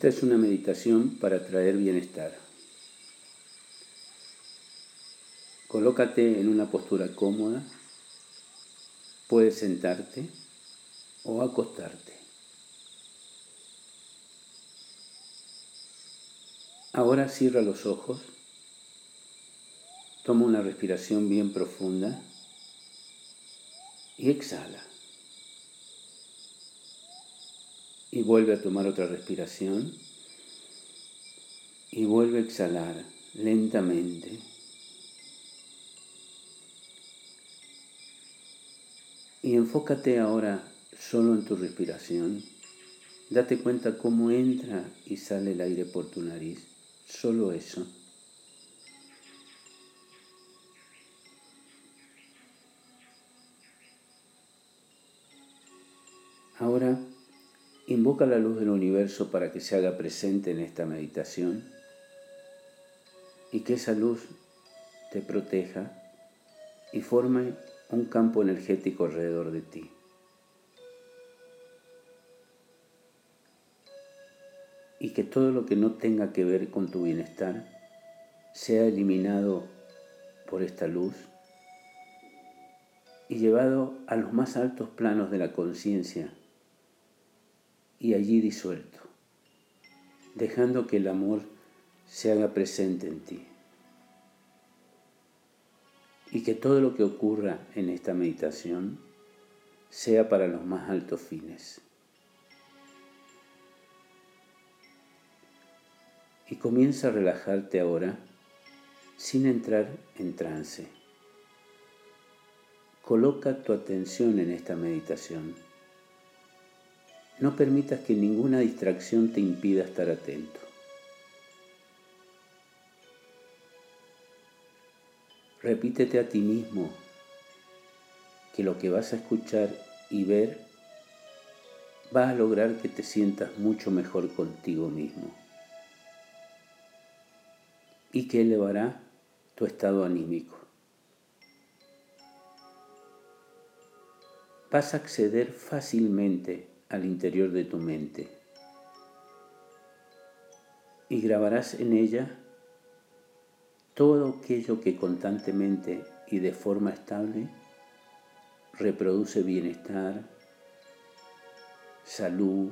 Esta es una meditación para traer bienestar. Colócate en una postura cómoda. Puedes sentarte o acostarte. Ahora cierra los ojos. Toma una respiración bien profunda y exhala. Y vuelve a tomar otra respiración y vuelve a exhalar lentamente. Y enfócate ahora solo en tu respiración. Date cuenta cómo entra y sale el aire por tu nariz. Solo eso. Ahora Invoca la luz del universo para que se haga presente en esta meditación y que esa luz te proteja y forme un campo energético alrededor de ti. Y que todo lo que no tenga que ver con tu bienestar sea eliminado por esta luz y llevado a los más altos planos de la conciencia y allí disuelto, dejando que el amor se haga presente en ti. Y que todo lo que ocurra en esta meditación sea para los más altos fines. Y comienza a relajarte ahora sin entrar en trance. Coloca tu atención en esta meditación no permitas que ninguna distracción te impida estar atento. Repítete a ti mismo que lo que vas a escuchar y ver va a lograr que te sientas mucho mejor contigo mismo y que elevará tu estado anímico. Vas a acceder fácilmente al interior de tu mente y grabarás en ella todo aquello que constantemente y de forma estable reproduce bienestar, salud,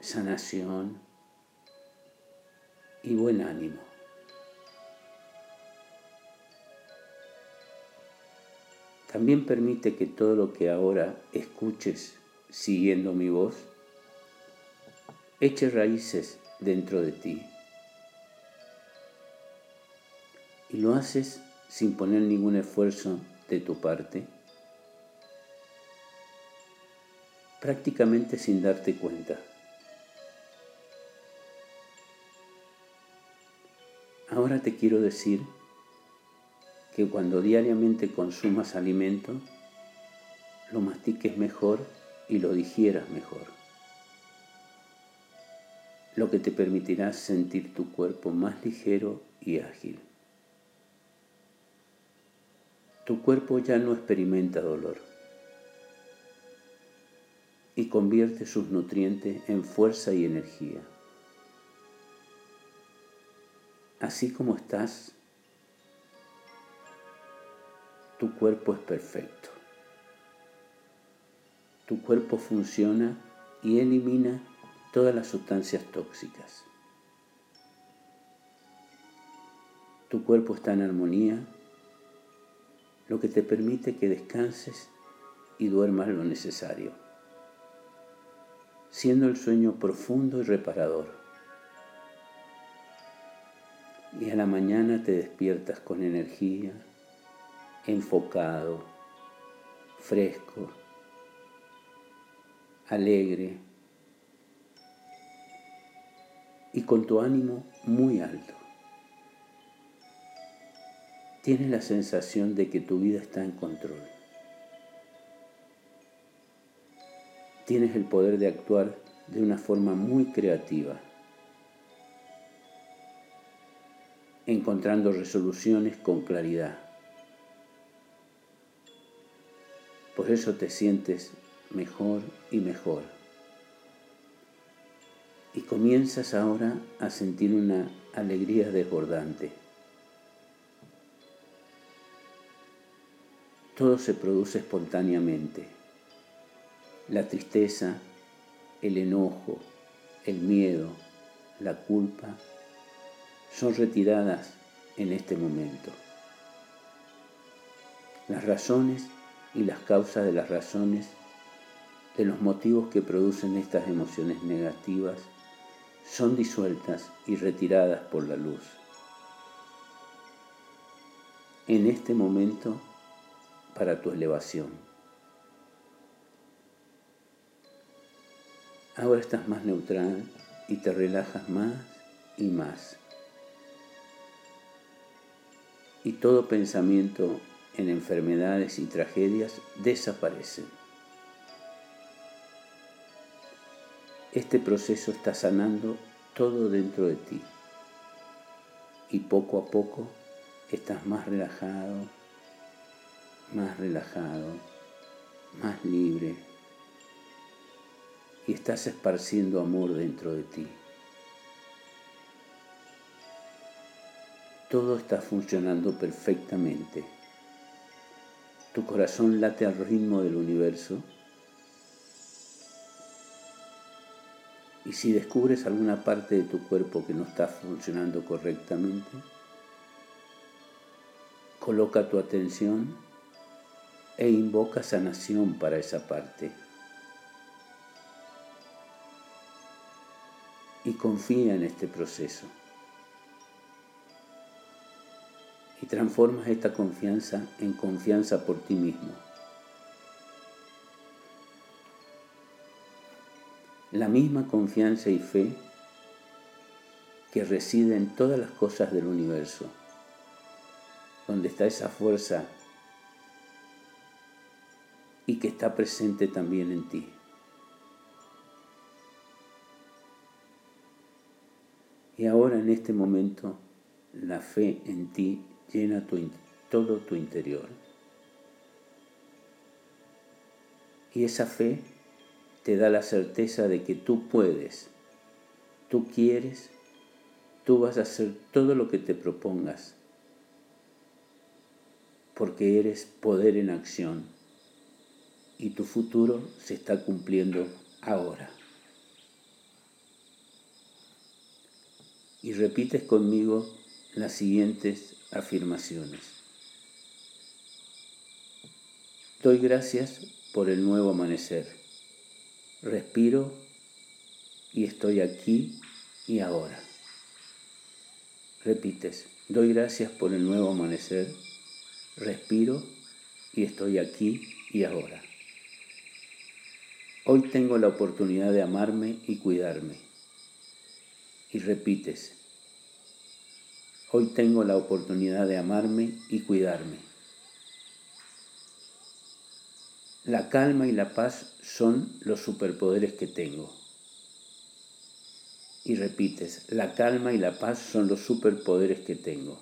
sanación y buen ánimo. También permite que todo lo que ahora escuches siguiendo mi voz eche raíces dentro de ti. Y lo haces sin poner ningún esfuerzo de tu parte, prácticamente sin darte cuenta. Ahora te quiero decir que cuando diariamente consumas alimento, lo mastiques mejor y lo digieras mejor. Lo que te permitirá sentir tu cuerpo más ligero y ágil. Tu cuerpo ya no experimenta dolor y convierte sus nutrientes en fuerza y energía. Así como estás, tu cuerpo es perfecto. Tu cuerpo funciona y elimina todas las sustancias tóxicas. Tu cuerpo está en armonía, lo que te permite que descanses y duermas lo necesario, siendo el sueño profundo y reparador. Y a la mañana te despiertas con energía, enfocado, fresco, alegre y con tu ánimo muy alto. Tienes la sensación de que tu vida está en control. Tienes el poder de actuar de una forma muy creativa, encontrando resoluciones con claridad. Por eso te sientes mejor y mejor. Y comienzas ahora a sentir una alegría desbordante. Todo se produce espontáneamente. La tristeza, el enojo, el miedo, la culpa, son retiradas en este momento. Las razones y las causas de las razones, de los motivos que producen estas emociones negativas, son disueltas y retiradas por la luz. En este momento, para tu elevación. Ahora estás más neutral y te relajas más y más. Y todo pensamiento en enfermedades y tragedias desaparece. Este proceso está sanando todo dentro de ti y poco a poco estás más relajado, más relajado, más libre y estás esparciendo amor dentro de ti. Todo está funcionando perfectamente. Tu corazón late al ritmo del universo. Y si descubres alguna parte de tu cuerpo que no está funcionando correctamente, coloca tu atención e invoca sanación para esa parte. Y confía en este proceso. Y transformas esta confianza en confianza por ti mismo. La misma confianza y fe que reside en todas las cosas del universo, donde está esa fuerza y que está presente también en ti. Y ahora en este momento la fe en ti llena todo tu interior. Y esa fe te da la certeza de que tú puedes, tú quieres, tú vas a hacer todo lo que te propongas, porque eres poder en acción y tu futuro se está cumpliendo ahora. Y repites conmigo las siguientes afirmaciones. Doy gracias por el nuevo amanecer. Respiro y estoy aquí y ahora. Repites, doy gracias por el nuevo amanecer. Respiro y estoy aquí y ahora. Hoy tengo la oportunidad de amarme y cuidarme. Y repites, Hoy tengo la oportunidad de amarme y cuidarme. La calma y la paz son los superpoderes que tengo. Y repites, la calma y la paz son los superpoderes que tengo.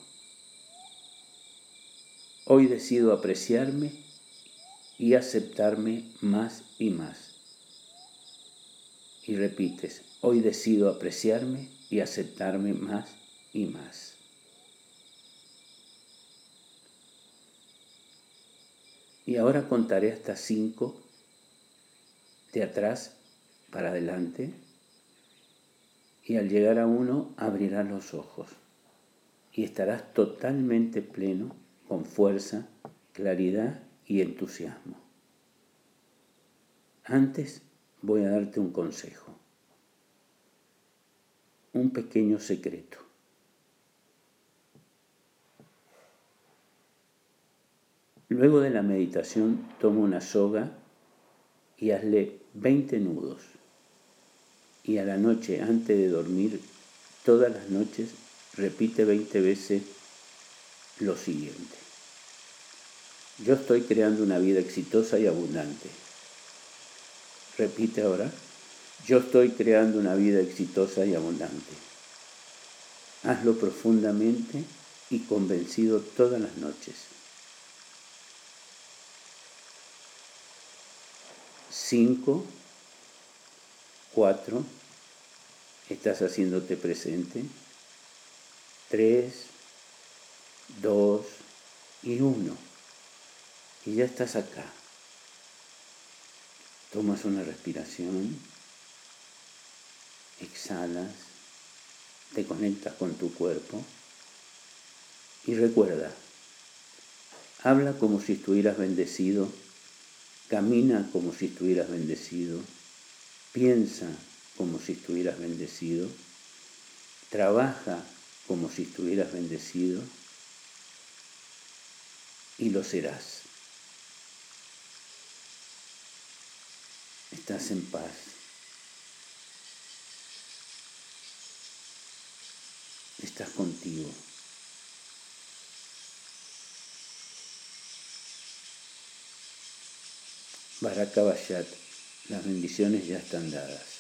Hoy decido apreciarme y aceptarme más y más. Y repites, hoy decido apreciarme y aceptarme más y más. Y ahora contaré hasta cinco de atrás para adelante. Y al llegar a uno abrirás los ojos y estarás totalmente pleno, con fuerza, claridad y entusiasmo. Antes voy a darte un consejo, un pequeño secreto. Luego de la meditación, toma una soga y hazle 20 nudos. Y a la noche, antes de dormir, todas las noches, repite 20 veces lo siguiente. Yo estoy creando una vida exitosa y abundante. Repite ahora. Yo estoy creando una vida exitosa y abundante. Hazlo profundamente y convencido todas las noches. 5, 4 estás haciéndote presente. Tres, dos y uno. Y ya estás acá. Tomas una respiración, exhalas, te conectas con tu cuerpo y recuerda, habla como si estuvieras bendecido, camina como si estuvieras bendecido, piensa como si estuvieras bendecido, trabaja como si estuvieras bendecido y lo serás. Estás en paz. Estás contigo. Baraka las bendiciones ya están dadas.